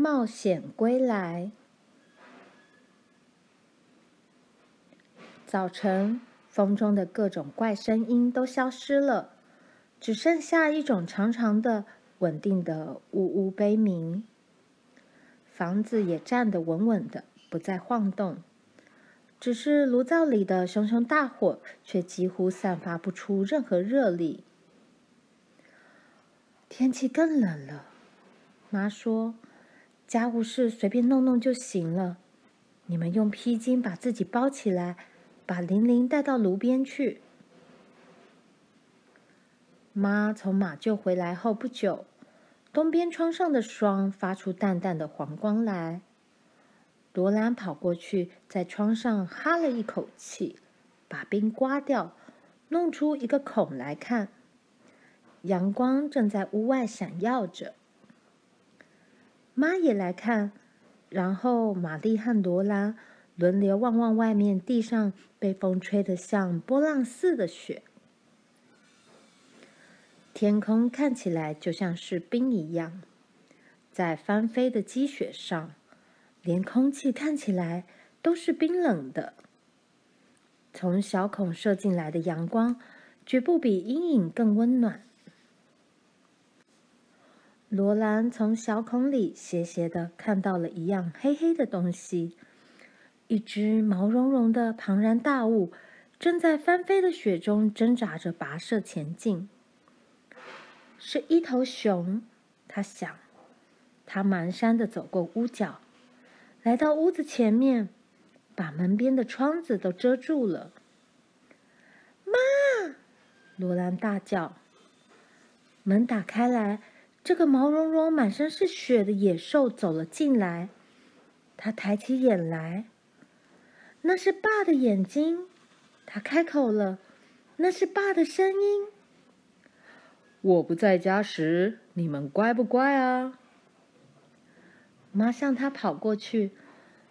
冒险归来。早晨，风中的各种怪声音都消失了，只剩下一种长长的、稳定的呜呜悲鸣。房子也站得稳稳的，不再晃动。只是炉灶里的熊熊大火却几乎散发不出任何热力。天气更冷了，妈说：“家务事随便弄弄就行了，你们用披巾把自己包起来，把玲玲带到炉边去。”妈从马厩回来后不久。东边窗上的霜发出淡淡的黄光来。罗兰跑过去，在窗上哈了一口气，把冰刮掉，弄出一个孔来看。阳光正在屋外闪耀着。妈也来看，然后玛丽和罗兰轮流望望外面地上被风吹得像波浪似的雪。天空看起来就像是冰一样，在翻飞的积雪上，连空气看起来都是冰冷的。从小孔射进来的阳光，绝不比阴影更温暖。罗兰从小孔里斜斜的看到了一样黑黑的东西，一只毛茸茸的庞然大物，正在翻飞的雪中挣扎着跋涉前进。是一头熊，他想。他蹒跚的走过屋角，来到屋子前面，把门边的窗子都遮住了。妈！罗兰大叫。门打开来，这个毛茸茸、满身是血的野兽走了进来。他抬起眼来，那是爸的眼睛。他开口了，那是爸的声音。我不在家时，你们乖不乖啊？妈向他跑过去，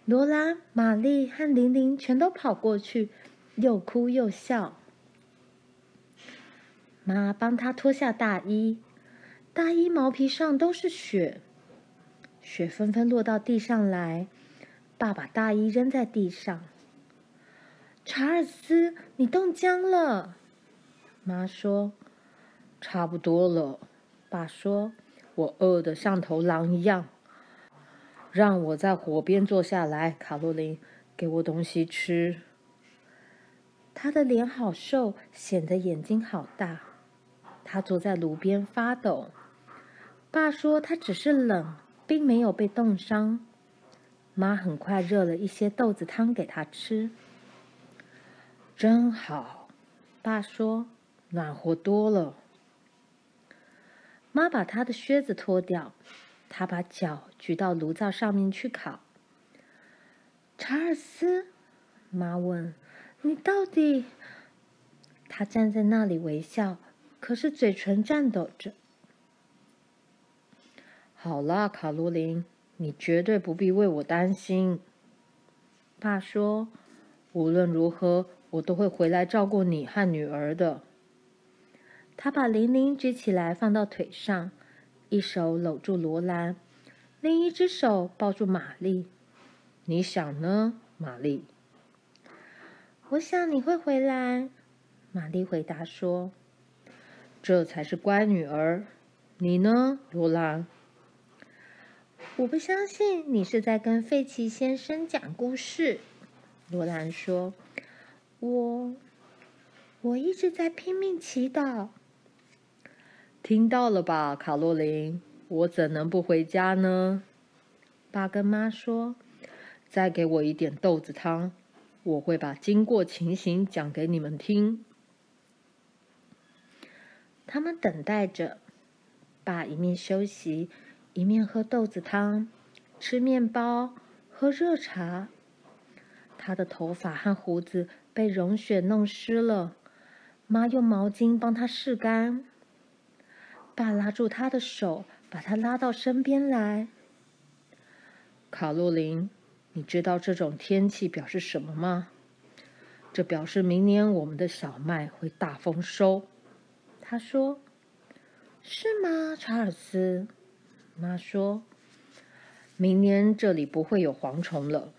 罗拉、玛丽和玲玲全都跑过去，又哭又笑。妈帮他脱下大衣，大衣毛皮上都是雪，雪纷纷落到地上来。爸把大衣扔在地上。查尔斯，你冻僵了，妈说。差不多了，爸说：“我饿得像头狼一样，让我在火边坐下来。”卡洛琳，给我东西吃。他的脸好瘦，显得眼睛好大。他坐在炉边发抖。爸说他只是冷，并没有被冻伤。妈很快热了一些豆子汤给他吃。真好，爸说，暖和多了。妈把他的靴子脱掉，他把脚举到炉灶上面去烤。查尔斯，妈问：“你到底？”他站在那里微笑，可是嘴唇颤抖着。好啦，卡罗琳，你绝对不必为我担心。爸说：“无论如何，我都会回来照顾你和女儿的。”他把玲玲举起来放到腿上，一手搂住罗兰，另一只手抱住玛丽。你想呢，玛丽？我想你会回来。玛丽回答说：“这才是乖女儿。你呢，罗兰？”我不相信你是在跟费奇先生讲故事。罗兰说：“我，我一直在拼命祈祷。”听到了吧，卡洛琳？我怎能不回家呢？爸跟妈说：“再给我一点豆子汤，我会把经过情形讲给你们听。”他们等待着，爸一面休息，一面喝豆子汤，吃面包，喝热茶。他的头发和胡子被融雪弄湿了，妈用毛巾帮他拭干。爸拉住他的手，把他拉到身边来。卡洛琳，你知道这种天气表示什么吗？这表示明年我们的小麦会大丰收。他说：“是吗，查尔斯？”妈说：“明年这里不会有蝗虫了。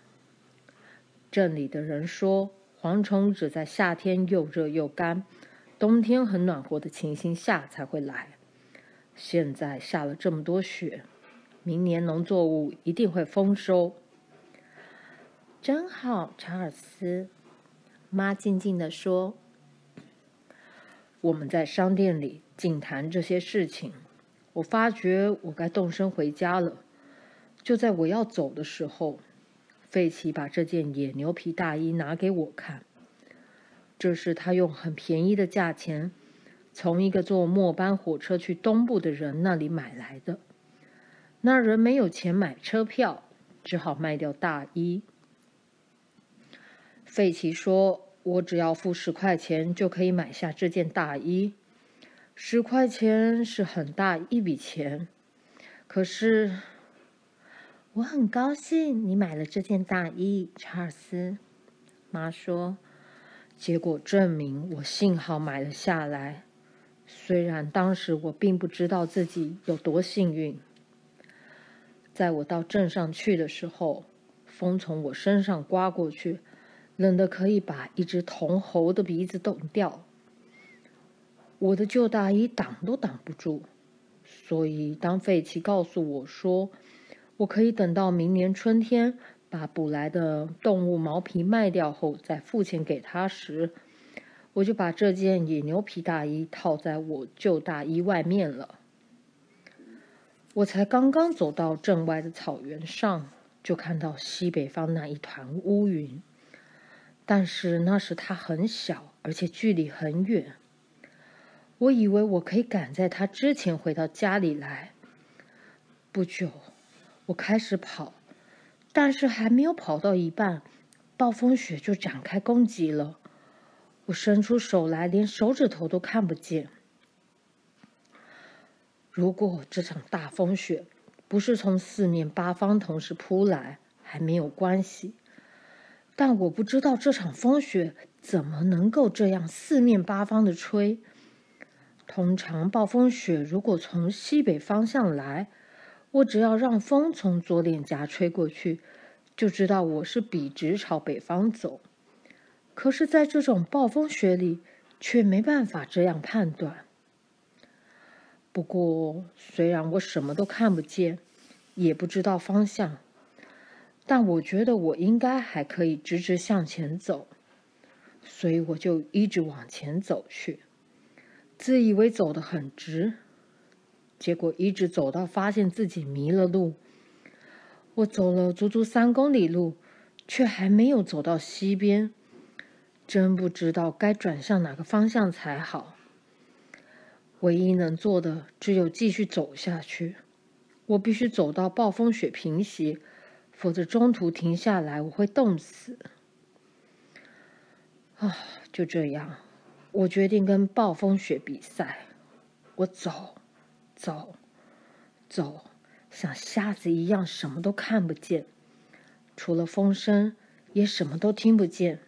镇里的人说，蝗虫只在夏天又热又干，冬天很暖和的情形下才会来。现在下了这么多雪，明年农作物一定会丰收。真好，查尔斯。妈静静地说：“我们在商店里静谈这些事情。我发觉我该动身回家了。就在我要走的时候，费奇把这件野牛皮大衣拿给我看。这是他用很便宜的价钱从一个坐末班火车去东部的人那里买来的。那人没有钱买车票，只好卖掉大衣。”费奇说：“我只要付十块钱就可以买下这件大衣。十块钱是很大一笔钱，可是我很高兴你买了这件大衣，查尔斯。”妈说：“结果证明我幸好买了下来，虽然当时我并不知道自己有多幸运。在我到镇上去的时候，风从我身上刮过去。”冷得可以把一只铜猴的鼻子冻掉，我的旧大衣挡都挡不住，所以当费奇告诉我说，我可以等到明年春天把捕来的动物毛皮卖掉后再付钱给他时，我就把这件野牛皮大衣套在我旧大衣外面了。我才刚刚走到镇外的草原上，就看到西北方那一团乌云。但是那时他很小，而且距离很远。我以为我可以赶在他之前回到家里来。不久，我开始跑，但是还没有跑到一半，暴风雪就展开攻击了。我伸出手来，连手指头都看不见。如果这场大风雪不是从四面八方同时扑来，还没有关系。但我不知道这场风雪怎么能够这样四面八方的吹。通常暴风雪如果从西北方向来，我只要让风从左脸颊吹过去，就知道我是笔直朝北方走。可是，在这种暴风雪里，却没办法这样判断。不过，虽然我什么都看不见，也不知道方向。但我觉得我应该还可以直直向前走，所以我就一直往前走去，自以为走得很直，结果一直走到发现自己迷了路。我走了足足三公里路，却还没有走到西边，真不知道该转向哪个方向才好。唯一能做的只有继续走下去，我必须走到暴风雪平息。否则中途停下来，我会冻死。啊，就这样，我决定跟暴风雪比赛。我走，走，走，像瞎子一样，什么都看不见，除了风声，也什么都听不见。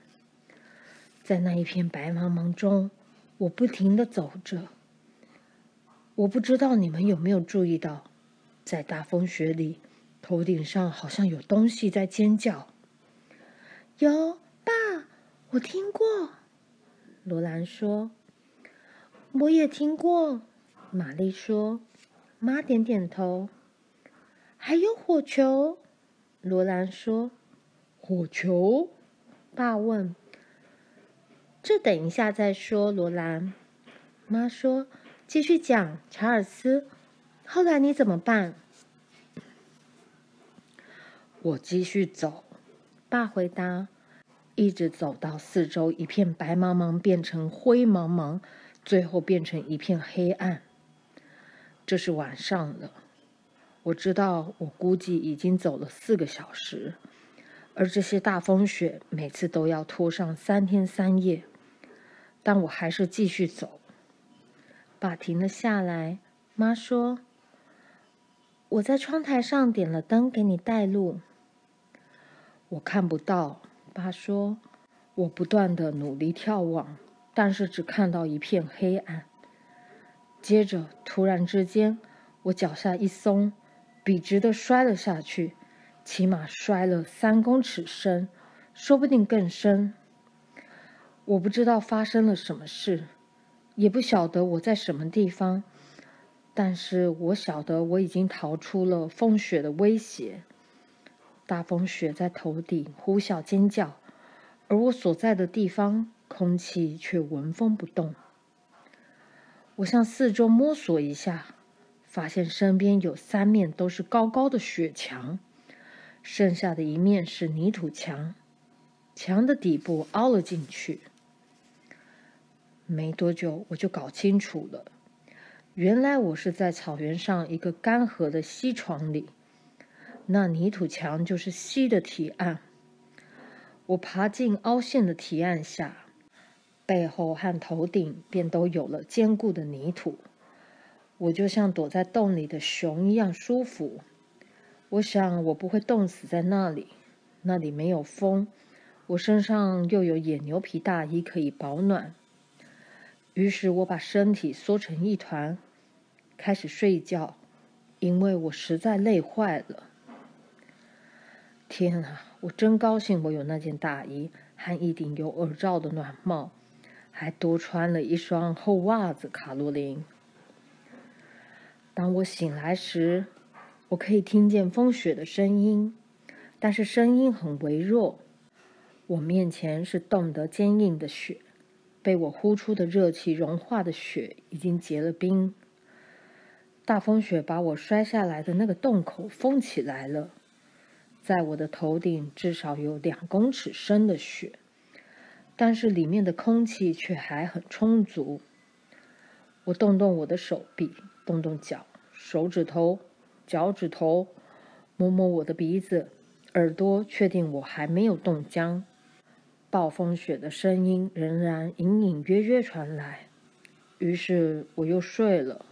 在那一片白茫茫中，我不停的走着。我不知道你们有没有注意到，在大风雪里。头顶上好像有东西在尖叫。有，爸，我听过。罗兰说：“我也听过。”玛丽说：“妈点点头。”还有火球。罗兰说：“火球？”爸问：“这等一下再说。”罗兰。妈说：“继续讲，查尔斯。后来你怎么办？”我继续走，爸回答，一直走到四周一片白茫茫变成灰茫茫，最后变成一片黑暗。这是晚上了，我知道，我估计已经走了四个小时，而这些大风雪每次都要拖上三天三夜，但我还是继续走。爸停了下来，妈说：“我在窗台上点了灯，给你带路。”我看不到，爸说。我不断地努力眺望，但是只看到一片黑暗。接着，突然之间，我脚下一松，笔直地摔了下去，起码摔了三公尺深，说不定更深。我不知道发生了什么事，也不晓得我在什么地方，但是我晓得我已经逃出了风雪的威胁。大风雪在头顶呼啸尖叫，而我所在的地方空气却纹风不动。我向四周摸索一下，发现身边有三面都是高高的雪墙，剩下的一面是泥土墙，墙的底部凹了进去。没多久，我就搞清楚了，原来我是在草原上一个干涸的溪床里。那泥土墙就是溪的堤岸，我爬进凹陷的堤岸下，背后和头顶便都有了坚固的泥土，我就像躲在洞里的熊一样舒服。我想我不会冻死在那里，那里没有风，我身上又有野牛皮大衣可以保暖。于是我把身体缩成一团，开始睡觉，因为我实在累坏了。天啊，我真高兴！我有那件大衣和一顶有耳罩的暖帽，还多穿了一双厚袜子。卡罗琳，当我醒来时，我可以听见风雪的声音，但是声音很微弱。我面前是冻得坚硬的雪，被我呼出的热气融化的雪已经结了冰。大风雪把我摔下来的那个洞口封起来了。在我的头顶至少有两公尺深的雪，但是里面的空气却还很充足。我动动我的手臂，动动脚、手指头、脚趾头，摸摸我的鼻子、耳朵，确定我还没有冻僵。暴风雪的声音仍然隐隐约约传来，于是我又睡了。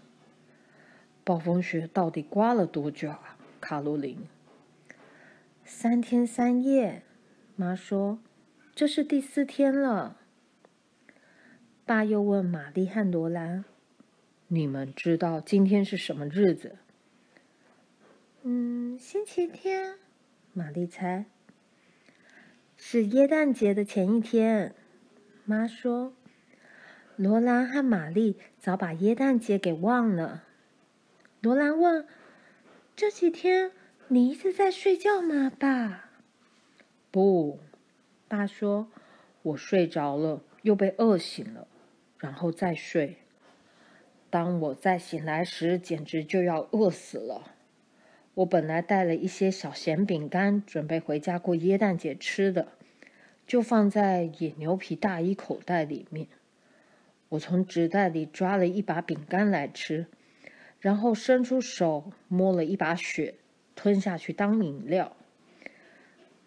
暴风雪到底刮了多久啊，卡罗琳？三天三夜，妈说：“这是第四天了。”爸又问玛丽和罗兰：“你们知道今天是什么日子？”“嗯，星期天。”玛丽猜。“是耶诞节的前一天。”妈说。罗兰和玛丽早把耶诞节给忘了。罗兰问：“这几天？”你一直在睡觉吗，爸？不，爸说，我睡着了，又被饿醒了，然后再睡。当我再醒来时，简直就要饿死了。我本来带了一些小咸饼干，准备回家过耶诞节吃的，就放在野牛皮大衣口袋里面。我从纸袋里抓了一把饼干来吃，然后伸出手摸了一把雪。吞下去当饮料。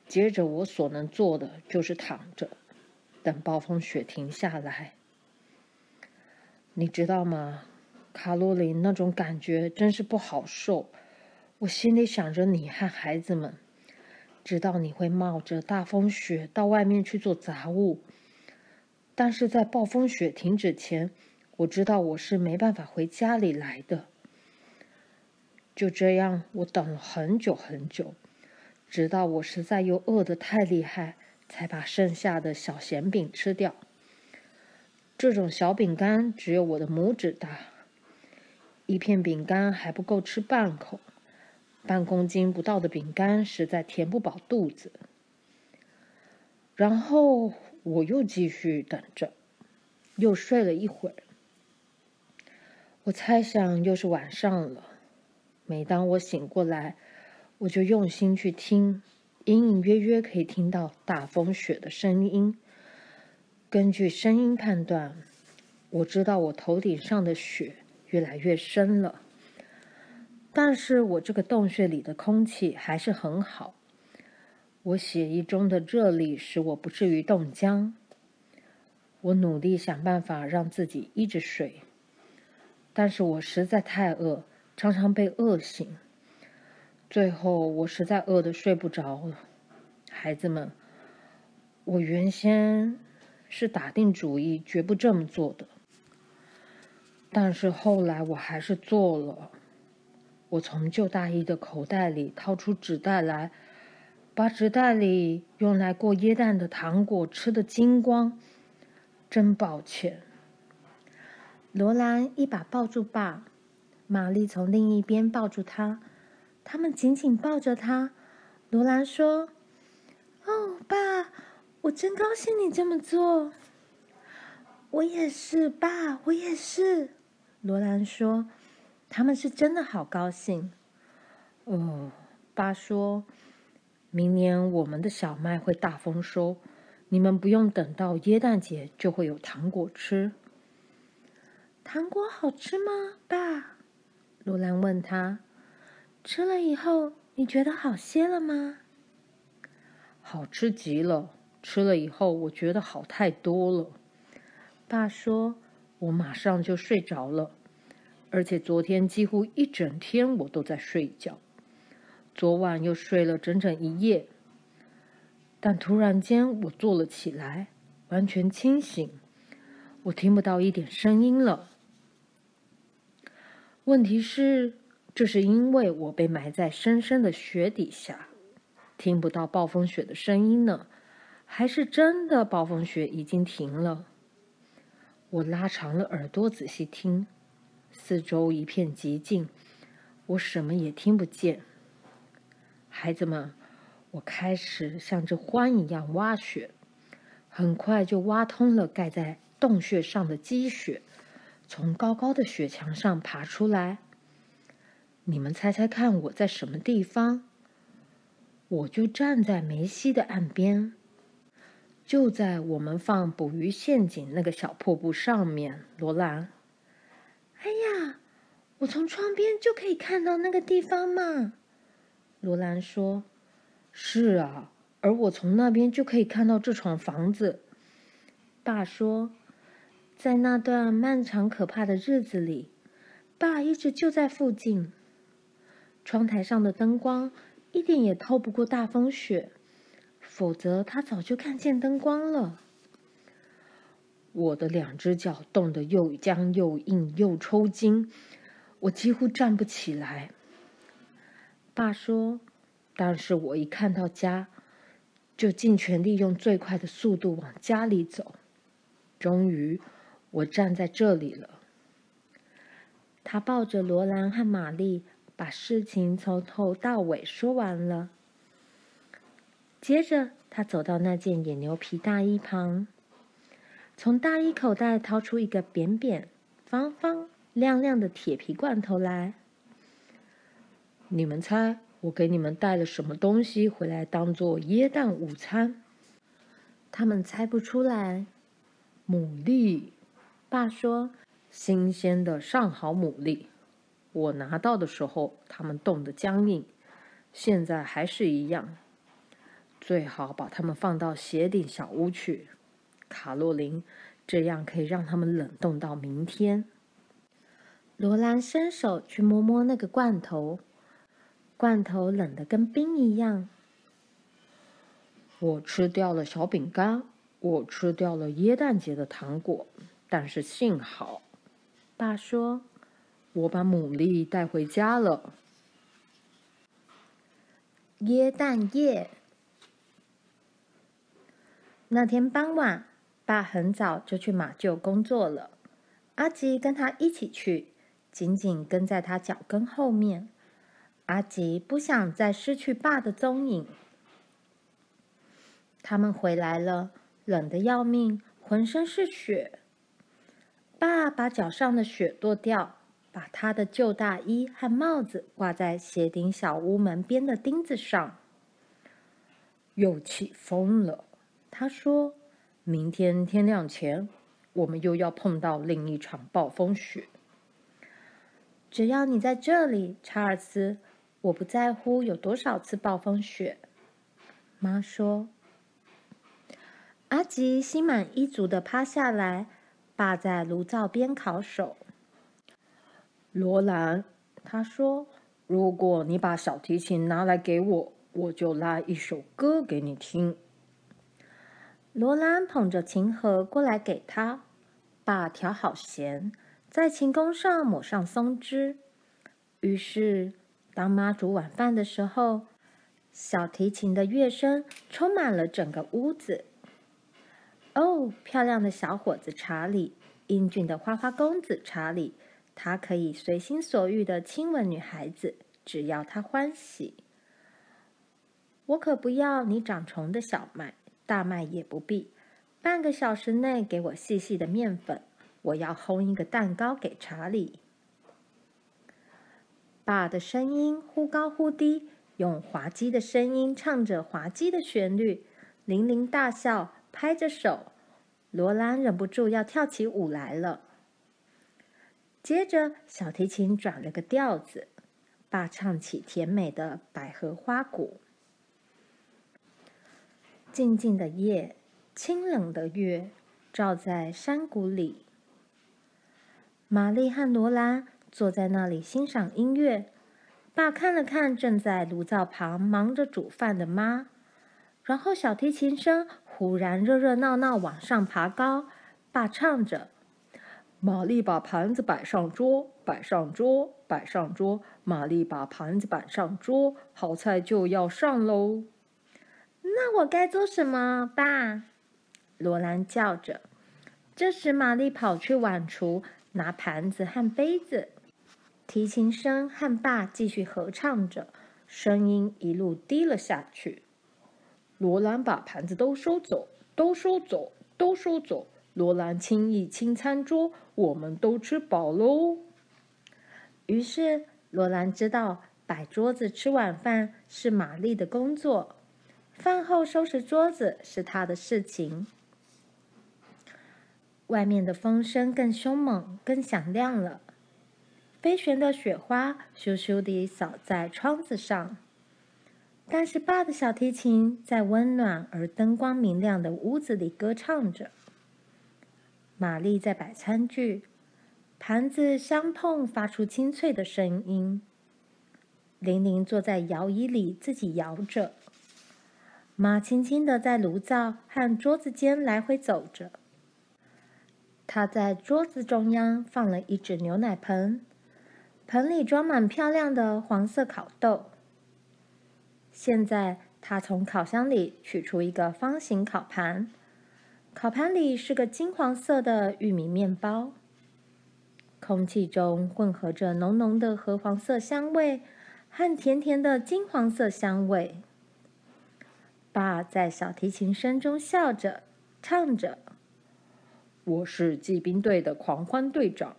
接着，我所能做的就是躺着，等暴风雪停下来。你知道吗，卡洛琳，那种感觉真是不好受。我心里想着你和孩子们，知道你会冒着大风雪到外面去做杂物，但是在暴风雪停止前，我知道我是没办法回家里来的。就这样，我等了很久很久，直到我实在又饿得太厉害，才把剩下的小咸饼吃掉。这种小饼干只有我的拇指大，一片饼干还不够吃半口，半公斤不到的饼干实在填不饱肚子。然后我又继续等着，又睡了一会儿。我猜想又是晚上了。每当我醒过来，我就用心去听，隐隐约约可以听到大风雪的声音。根据声音判断，我知道我头顶上的雪越来越深了。但是我这个洞穴里的空气还是很好，我血液中的热力使我不至于冻僵。我努力想办法让自己一直睡，但是我实在太饿。常常被饿醒，最后我实在饿得睡不着了。孩子们，我原先是打定主意绝不这么做的，但是后来我还是做了。我从旧大衣的口袋里掏出纸袋来，把纸袋里用来过椰蛋的糖果吃得精光，真抱歉。罗兰一把抱住爸，玛丽从另一边抱住他，他们紧紧抱着他。罗兰说：“哦，爸，我真高兴你这么做。”我也是，爸，我也是。罗兰说：“他们是真的好高兴。”哦，爸说。明年我们的小麦会大丰收，你们不用等到耶诞节就会有糖果吃。糖果好吃吗，爸？罗兰问他。吃了以后，你觉得好些了吗？好吃极了，吃了以后我觉得好太多了。爸说：“我马上就睡着了，而且昨天几乎一整天我都在睡觉。”昨晚又睡了整整一夜，但突然间我坐了起来，完全清醒，我听不到一点声音了。问题是，这是因为我被埋在深深的雪底下，听不到暴风雪的声音呢？还是真的暴风雪已经停了？我拉长了耳朵仔细听，四周一片寂静，我什么也听不见。孩子们，我开始像只獾一样挖雪，很快就挖通了盖在洞穴上的积雪，从高高的雪墙上爬出来。你们猜猜看，我在什么地方？我就站在梅西的岸边，就在我们放捕鱼陷阱那个小瀑布上面。罗兰，哎呀，我从窗边就可以看到那个地方嘛。罗兰说：“是啊，而我从那边就可以看到这幢房子。”爸说：“在那段漫长可怕的日子里，爸一直就在附近。窗台上的灯光一点也透不过大风雪，否则他早就看见灯光了。”我的两只脚冻得又僵又硬，又抽筋，我几乎站不起来。爸说：“但是我一看到家，就尽全力用最快的速度往家里走。终于，我站在这里了。”他抱着罗兰和玛丽，把事情从头到尾说完了。接着，他走到那件野牛皮大衣旁，从大衣口袋掏出一个扁扁、方方、亮亮的铁皮罐头来。你们猜，我给你们带了什么东西回来当做椰蛋午餐？他们猜不出来。牡蛎，爸说，新鲜的上好牡蛎。我拿到的时候，它们冻得僵硬，现在还是一样。最好把它们放到鞋顶小屋去，卡洛琳，这样可以让它们冷冻到明天。罗兰伸手去摸摸那个罐头。罐头冷得跟冰一样。我吃掉了小饼干，我吃掉了耶诞节的糖果，但是幸好，爸说，我把牡蛎带回家了。耶诞夜，那天傍晚，爸很早就去马厩工作了，阿吉跟他一起去，紧紧跟在他脚跟后面。阿吉不想再失去爸的踪影。他们回来了，冷得要命，浑身是雪。爸把脚上的雪跺掉，把他的旧大衣和帽子挂在鞋顶小屋门边的钉子上。又起风了，他说：“明天天亮前，我们又要碰到另一场暴风雪。”只要你在这里，查尔斯。我不在乎有多少次暴风雪，妈说。阿吉心满意足地趴下来，爸在炉灶边烤手。罗兰，他说：“如果你把小提琴拿来给我，我就拉一首歌给你听。”罗兰捧着琴盒过来给他，爸调好弦，在琴弓上抹上松脂，于是。当妈煮晚饭的时候，小提琴的乐声充满了整个屋子。哦，漂亮的小伙子查理，英俊的花花公子查理，他可以随心所欲的亲吻女孩子，只要他欢喜。我可不要你长虫的小麦，大麦也不必。半个小时内给我细细的面粉，我要烘一个蛋糕给查理。爸的声音忽高忽低。用滑稽的声音唱着滑稽的旋律，琳琳大笑，拍着手。罗兰忍不住要跳起舞来了。接着，小提琴转了个调子，爸唱起甜美的《百合花鼓》。静静的夜，清冷的月，照在山谷里。玛丽和罗兰坐在那里欣赏音乐。爸看了看正在炉灶旁忙着煮饭的妈，然后小提琴声忽然热热闹闹往上爬高。爸唱着：“玛丽把盘子摆上桌，摆上桌，摆上桌。玛丽把盘子摆上桌，好菜就要上喽。”那我该做什么，爸？罗兰叫着。这时，玛丽跑去碗橱拿盘子和杯子。提琴声和爸继续合唱着，声音一路低了下去。罗兰把盘子都收走，都收走，都收走。罗兰轻易清餐桌，我们都吃饱喽。于是罗兰知道，摆桌子吃晚饭是玛丽的工作，饭后收拾桌子是她的事情。外面的风声更凶猛，更响亮了。飞旋的雪花咻咻地扫在窗子上，但是爸的小提琴在温暖而灯光明亮的屋子里歌唱着。玛丽在摆餐具，盘子相碰发出清脆的声音。玲玲坐在摇椅里自己摇着，妈轻轻地在炉灶和桌子间来回走着。她在桌子中央放了一只牛奶盆。盆里装满漂亮的黄色烤豆。现在，他从烤箱里取出一个方形烤盘，烤盘里是个金黄色的玉米面包。空气中混合着浓浓的褐黄色香味和甜甜的金黄色香味。爸在小提琴声中笑着，唱着：“我是骑兵队的狂欢队长。”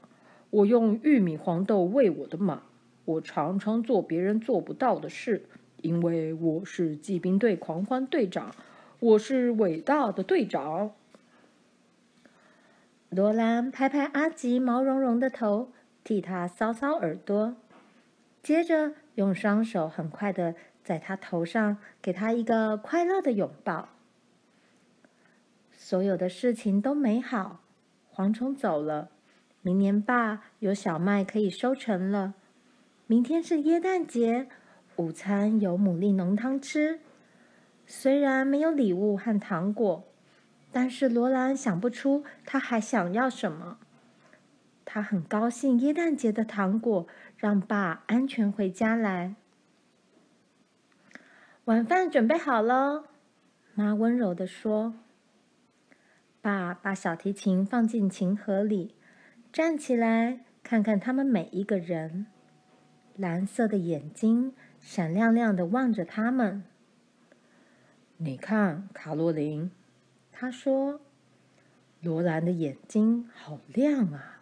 我用玉米黄豆喂我的马，我常常做别人做不到的事，因为我是骑兵队狂欢队长，我是伟大的队长。罗兰拍拍阿吉毛茸茸的头，替他搔搔耳朵，接着用双手很快的在他头上给他一个快乐的拥抱。所有的事情都美好，蝗虫走了。明年爸有小麦可以收成了。明天是耶诞节，午餐有牡蛎浓汤吃。虽然没有礼物和糖果，但是罗兰想不出他还想要什么。他很高兴耶诞节的糖果让爸安全回家来。晚饭准备好了，妈温柔地说。爸把小提琴放进琴盒里。站起来，看看他们每一个人，蓝色的眼睛闪亮亮的望着他们。你看，卡洛琳，他说：“罗兰的眼睛好亮啊。”